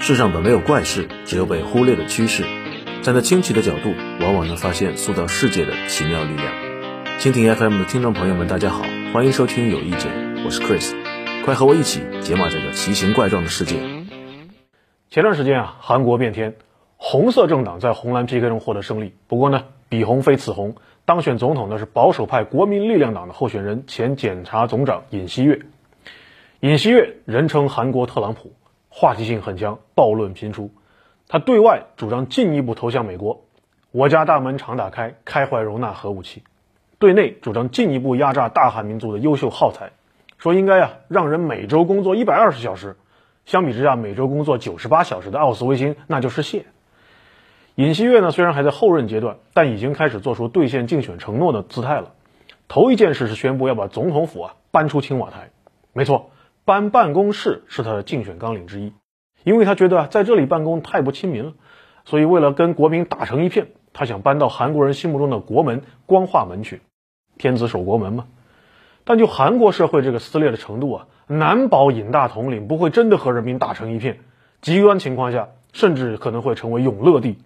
世上本没有怪事，只有被忽略的趋势。站在清奇的角度，往往能发现塑造世界的奇妙力量。蜻蜓 FM 的听众朋友们，大家好，欢迎收听有意见，我是 Chris，快和我一起解码这个奇形怪状的世界。前段时间啊，韩国变天，红色政党在红蓝 PK 中获得胜利。不过呢，彼红非此红，当选总统的是保守派国民力量党的候选人前检察总长尹锡悦。尹锡悦人称韩国特朗普。话题性很强，暴论频出。他对外主张进一步投向美国，我家大门常打开，开怀容纳核武器；对内主张进一步压榨大韩民族的优秀耗材，说应该啊让人每周工作一百二十小时，相比之下每周工作九十八小时的奥斯维辛那就是谢。尹锡悦呢虽然还在后任阶段，但已经开始做出兑现竞选承诺的姿态了。头一件事是宣布要把总统府啊搬出青瓦台，没错。搬办公室是他的竞选纲领之一，因为他觉得在这里办公太不亲民了，所以为了跟国民打成一片，他想搬到韩国人心目中的国门光化门去，天子守国门嘛。但就韩国社会这个撕裂的程度啊，难保尹大统领不会真的和人民打成一片，极端情况下甚至可能会成为永乐帝。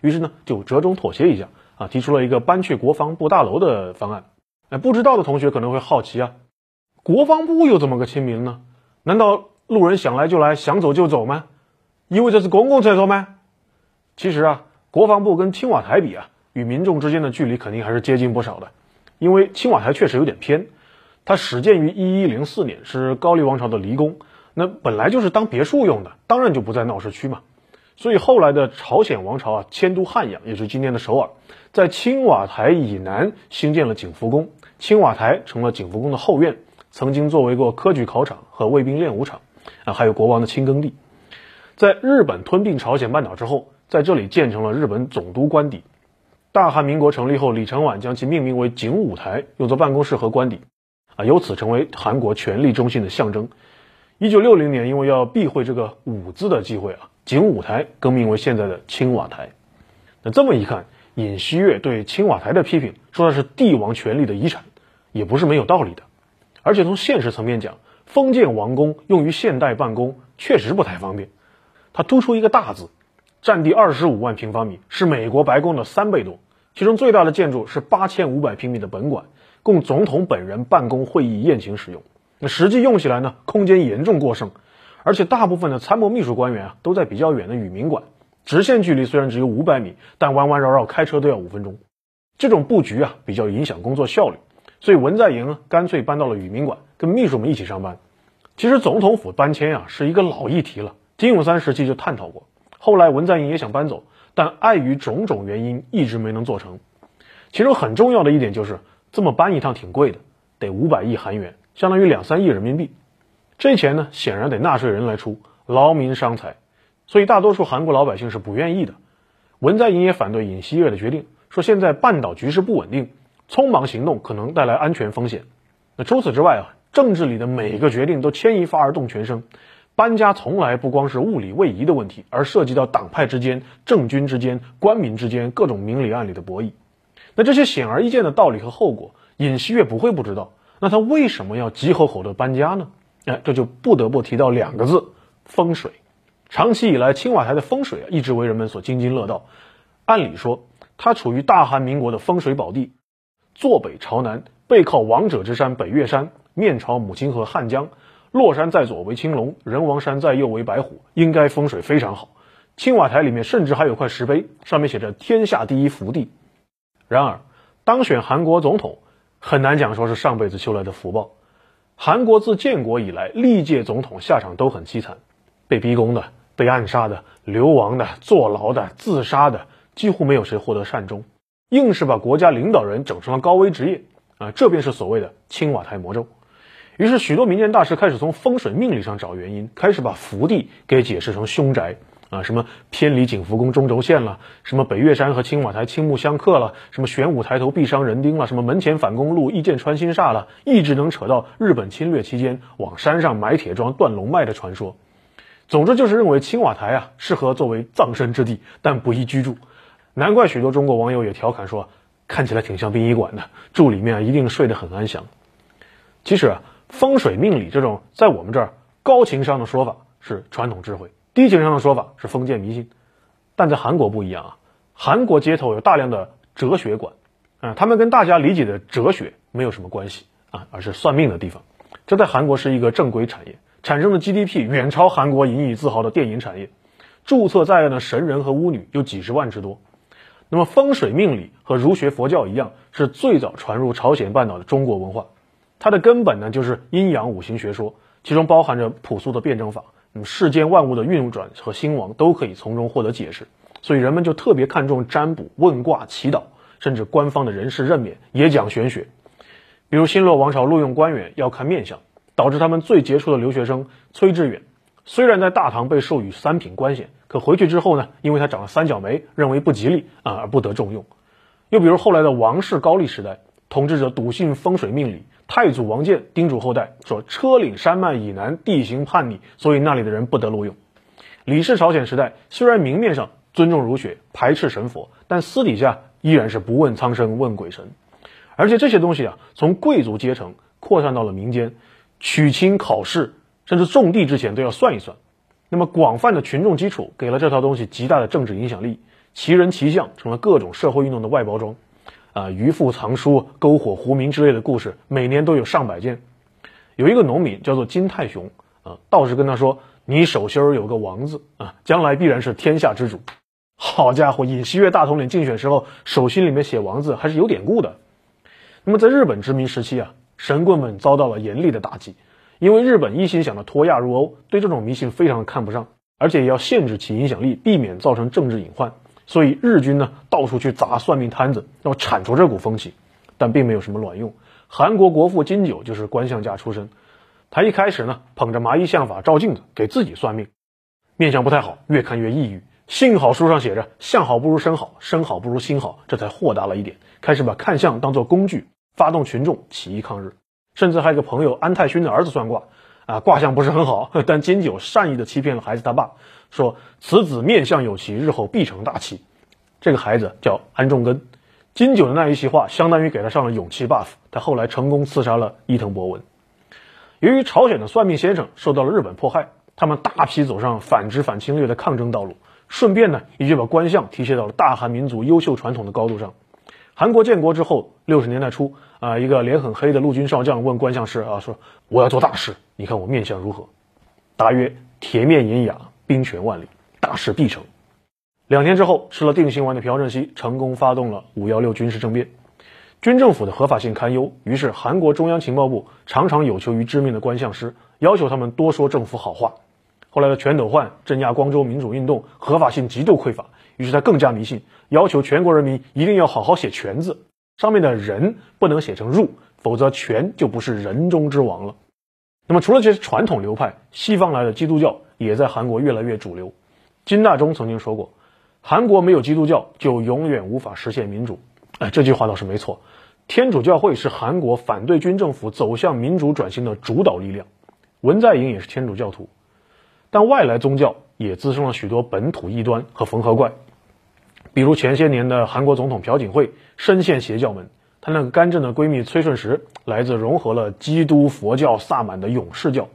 于是呢，就折中妥协一下啊，提出了一个搬去国防部大楼的方案。哎，不知道的同学可能会好奇啊。国防部又怎么个亲民呢？难道路人想来就来，想走就走吗？因为这是公共厕所吗？其实啊，国防部跟青瓦台比啊，与民众之间的距离肯定还是接近不少的。因为青瓦台确实有点偏，它始建于一一零四年，是高丽王朝的离宫，那本来就是当别墅用的，当然就不在闹市区嘛。所以后来的朝鲜王朝啊，迁都汉阳，也是今天的首尔，在青瓦台以南兴建了景福宫，青瓦台成了景福宫的后院。曾经作为过科举考场和卫兵练武场，啊，还有国王的亲耕地。在日本吞并朝鲜半岛之后，在这里建成了日本总督官邸。大韩民国成立后，李承晚将其命名为景武台，用作办公室和官邸，啊，由此成为韩国权力中心的象征。一九六零年，因为要避讳这个“武”字的忌讳啊，景武台更名为现在的青瓦台。那这么一看，尹锡悦对青瓦台的批评，说的是帝王权力的遗产，也不是没有道理的。而且从现实层面讲，封建王宫用于现代办公确实不太方便。它突出一个大字，占地二十五万平方米，是美国白宫的三倍多。其中最大的建筑是八千五百平米的本馆，供总统本人办公、会议、宴请使用。那实际用起来呢，空间严重过剩。而且大部分的参谋秘书官员啊，都在比较远的宇民馆，直线距离虽然只有五百米，但弯弯绕绕开车都要五分钟。这种布局啊，比较影响工作效率。所以文在寅，干脆搬到了宇民馆，跟秘书们一起上班。其实总统府搬迁呀，是一个老议题了，金永三时期就探讨过。后来文在寅也想搬走，但碍于种种原因，一直没能做成。其中很重要的一点就是，这么搬一趟挺贵的，得五百亿韩元，相当于两三亿人民币。这钱呢，显然得纳税人来出，劳民伤财。所以大多数韩国老百姓是不愿意的。文在寅也反对尹锡悦的决定，说现在半岛局势不稳定。匆忙行动可能带来安全风险。那除此之外啊，政治里的每一个决定都牵一发而动全身。搬家从来不光是物理位移的问题，而涉及到党派之间、政军之间、官民之间各种明里暗里的博弈。那这些显而易见的道理和后果，尹锡悦不会不知道。那他为什么要急吼吼的搬家呢？哎，这就不得不提到两个字：风水。长期以来，青瓦台的风水啊，一直为人们所津津乐道。按理说，它处于大韩民国的风水宝地。坐北朝南，背靠王者之山北岳山，面朝母亲河汉江，洛山在左为青龙，人王山在右为白虎，应该风水非常好。青瓦台里面甚至还有块石碑，上面写着“天下第一福地”。然而，当选韩国总统很难讲说是上辈子修来的福报。韩国自建国以来，历届总统下场都很凄惨，被逼宫的、被暗杀的、流亡的、坐牢的、自杀的，几乎没有谁获得善终。硬是把国家领导人整成了高危职业啊，这便是所谓的青瓦台魔咒。于是，许多民间大师开始从风水命理上找原因，开始把福地给解释成凶宅啊，什么偏离景福宫中轴线了，什么北岳山和青瓦台青木相克了，什么玄武抬头必伤人丁了，什么门前反公路一箭穿心煞了，一直能扯到日本侵略期间往山上埋铁桩断龙脉的传说。总之，就是认为青瓦台啊适合作为葬身之地，但不宜居住。难怪许多中国网友也调侃说，看起来挺像殡仪馆的，住里面一定睡得很安详。其实啊，风水命理这种在我们这儿高情商的说法是传统智慧，低情商的说法是封建迷信。但在韩国不一样啊，韩国街头有大量的哲学馆，啊，他们跟大家理解的哲学没有什么关系啊，而是算命的地方。这在韩国是一个正规产业，产生的 GDP 远超韩国引以自豪的电影产业，注册在案的神人和巫女有几十万之多。那么风水命理和儒学佛教一样，是最早传入朝鲜半岛的中国文化。它的根本呢，就是阴阳五行学说，其中包含着朴素的辩证法。那么世间万物的运转和兴亡都可以从中获得解释，所以人们就特别看重占卜、问卦、祈祷，甚至官方的人事任免也讲玄学。比如新罗王朝录用官员要看面相，导致他们最杰出的留学生崔致远，虽然在大唐被授予三品官衔。可回去之后呢，因为他长了三角眉，认为不吉利啊，而不得重用。又比如后来的王室高丽时代，统治者笃信风水命理，太祖王建叮嘱后代说：车岭山脉以南地形叛逆，所以那里的人不得录用。李氏朝鲜时代，虽然明面上尊重儒学，排斥神佛，但私底下依然是不问苍生问鬼神。而且这些东西啊，从贵族阶层扩散到了民间，娶亲考试，甚至种地之前都要算一算。那么广泛的群众基础给了这套东西极大的政治影响力，奇人奇象成了各种社会运动的外包装，啊，渔父藏书、篝火狐鸣之类的故事，每年都有上百件。有一个农民叫做金太雄，啊，道士跟他说：“你手心有个王字，啊，将来必然是天下之主。”好家伙，尹锡悦大统领竞选时候手心里面写王字还是有典故的。那么在日本殖民时期啊，神棍们遭到了严厉的打击。因为日本一心想着脱亚入欧，对这种迷信非常看不上，而且也要限制其影响力，避免造成政治隐患。所以日军呢到处去砸算命摊子，要铲除这股风气，但并没有什么卵用。韩国国父金九就是官相家出身，他一开始呢捧着麻衣相法照镜子给自己算命，面相不太好，越看越抑郁。幸好书上写着相好不如身好，身好不如心好，这才豁达了一点，开始把看相当做工具，发动群众起义抗日。甚至还有个朋友安泰勋的儿子算卦，啊，卦象不是很好，但金九善意的欺骗了孩子他爸，说此子面相有奇，日后必成大器。这个孩子叫安重根。金九的那一席话，相当于给他上了勇气 buff。他后来成功刺杀了伊藤博文。由于朝鲜的算命先生受到了日本迫害，他们大批走上反殖反侵略的抗争道路，顺便呢，也就把官相提携到了大韩民族优秀传统的高度上。韩国建国之后，六十年代初。啊，一个脸很黑的陆军少将问观相师啊，说我要做大事，你看我面相如何？答曰：铁面银牙，兵权万里，大事必成。两天之后，吃了定心丸的朴正熙成功发动了五幺六军事政变，军政府的合法性堪忧。于是，韩国中央情报部常常有求于知名的官相师，要求他们多说政府好话。后来的全斗焕镇压光州民主运动，合法性极度匮乏，于是他更加迷信，要求全国人民一定要好好写全字。上面的人不能写成入，否则权就不是人中之王了。那么除了这些传统流派，西方来的基督教也在韩国越来越主流。金大中曾经说过：“韩国没有基督教，就永远无法实现民主。”哎，这句话倒是没错。天主教会是韩国反对军政府走向民主转型的主导力量。文在寅也是天主教徒，但外来宗教也滋生了许多本土异端和缝合怪。比如前些年的韩国总统朴槿惠深陷邪教门，她那个干政的闺蜜崔顺实来自融合了基督、佛教、萨满的勇士教。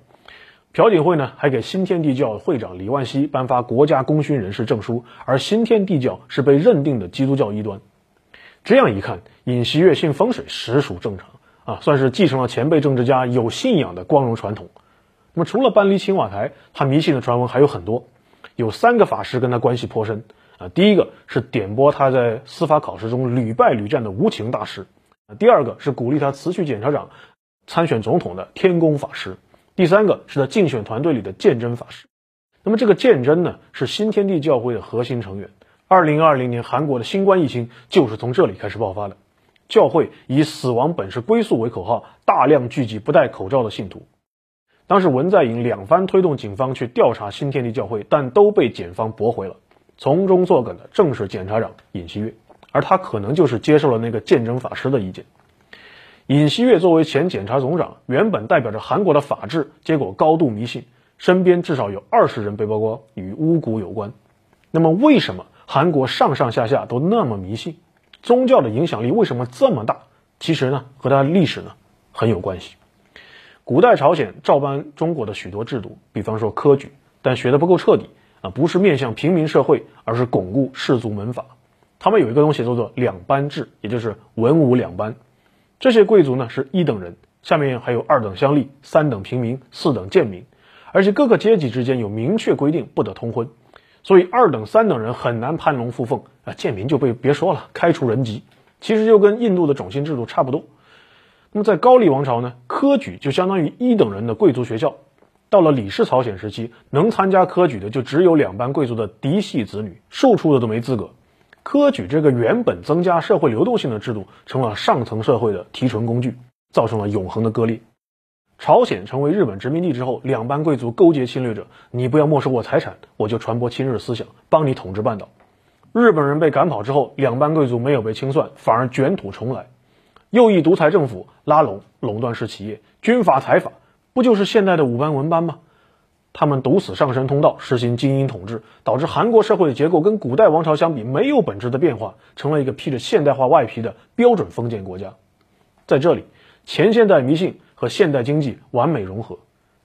朴槿惠呢还给新天地教会长李万熙颁发国家功勋人士证书，而新天地教是被认定的基督教异端。这样一看，尹锡悦信风水实属正常啊，算是继承了前辈政治家有信仰的光荣传统。那么除了搬离青瓦台，他迷信的传闻还有很多，有三个法师跟他关系颇深。啊，第一个是点拨他在司法考试中屡败屡战的无情大师，第二个是鼓励他辞去检察长，参选总统的天宫法师，第三个是他竞选团队里的鉴真法师。那么这个鉴真呢，是新天地教会的核心成员。二零二零年韩国的新冠疫情就是从这里开始爆发的。教会以“死亡本是归宿”为口号，大量聚集不戴口罩的信徒。当时文在寅两番推动警方去调查新天地教会，但都被检方驳回了。从中作梗的正是检察长尹锡悦，而他可能就是接受了那个鉴真法师的意见。尹锡悦作为前检察总长，原本代表着韩国的法治，结果高度迷信，身边至少有二十人被曝光与巫蛊有关。那么，为什么韩国上上下下都那么迷信？宗教的影响力为什么这么大？其实呢，和它的历史呢很有关系。古代朝鲜照搬中国的许多制度，比方说科举，但学的不够彻底。啊，不是面向平民社会，而是巩固士族门阀。他们有一个东西叫做两班制，也就是文武两班。这些贵族呢是一等人，下面还有二等乡吏、三等平民、四等贱民，而且各个阶级之间有明确规定不得通婚，所以二等、三等人很难攀龙附凤啊，贱民就被别说了，开除人籍。其实就跟印度的种姓制度差不多。那么在高丽王朝呢，科举就相当于一等人的贵族学校。到了李氏朝鲜时期，能参加科举的就只有两班贵族的嫡系子女，庶出的都没资格。科举这个原本增加社会流动性的制度，成了上层社会的提纯工具，造成了永恒的割裂。朝鲜成为日本殖民地之后，两班贵族勾结侵略者，你不要没收我财产，我就传播亲日思想，帮你统治半岛。日本人被赶跑之后，两班贵族没有被清算，反而卷土重来。右翼独裁政府拉拢垄断式企业，军阀财阀，不就是现代的五班文班吗？他们堵死上升通道，实行精英统治，导致韩国社会的结构跟古代王朝相比没有本质的变化，成了一个披着现代化外皮的标准封建国家。在这里，前现代迷信和现代经济完美融合。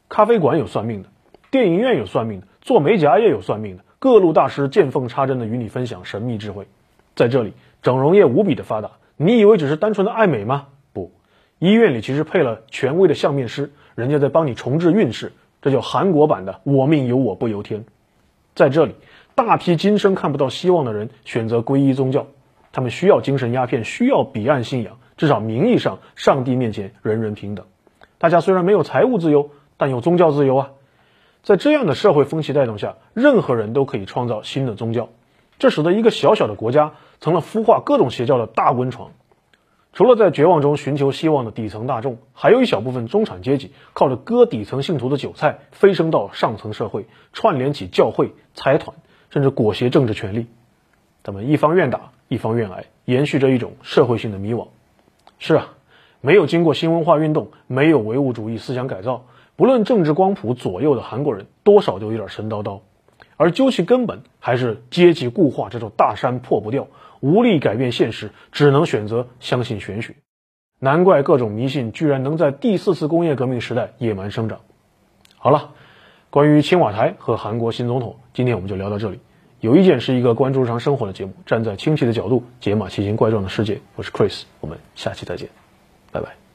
咖啡馆有算命的，电影院有算命的，做美甲也有算命的，各路大师见缝插针的与你分享神秘智慧。在这里，整容业无比的发达，你以为只是单纯的爱美吗？不，医院里其实配了权威的相面师，人家在帮你重置运势。这叫韩国版的“我命由我不由天”。在这里，大批今生看不到希望的人选择皈依宗教，他们需要精神鸦片，需要彼岸信仰。至少名义上，上帝面前人人平等。大家虽然没有财务自由，但有宗教自由啊。在这样的社会风气带动下，任何人都可以创造新的宗教，这使得一个小小的国家成了孵化各种邪教的大温床。除了在绝望中寻求希望的底层大众，还有一小部分中产阶级靠着割底层信徒的韭菜，飞升到上层社会，串联起教会、财团，甚至裹挟政治权力。他们一方愿打，一方愿挨，延续着一种社会性的迷惘。是啊，没有经过新文化运动，没有唯物主义思想改造，不论政治光谱左右的韩国人，多少都有点神叨叨。而究其根本，还是阶级固化这座大山破不掉。无力改变现实，只能选择相信玄学。难怪各种迷信居然能在第四次工业革命时代野蛮生长。好了，关于青瓦台和韩国新总统，今天我们就聊到这里。有意见是一个关注日常生活的节目，站在亲戚的角度解码奇形怪状的世界。我是 Chris，我们下期再见，拜拜。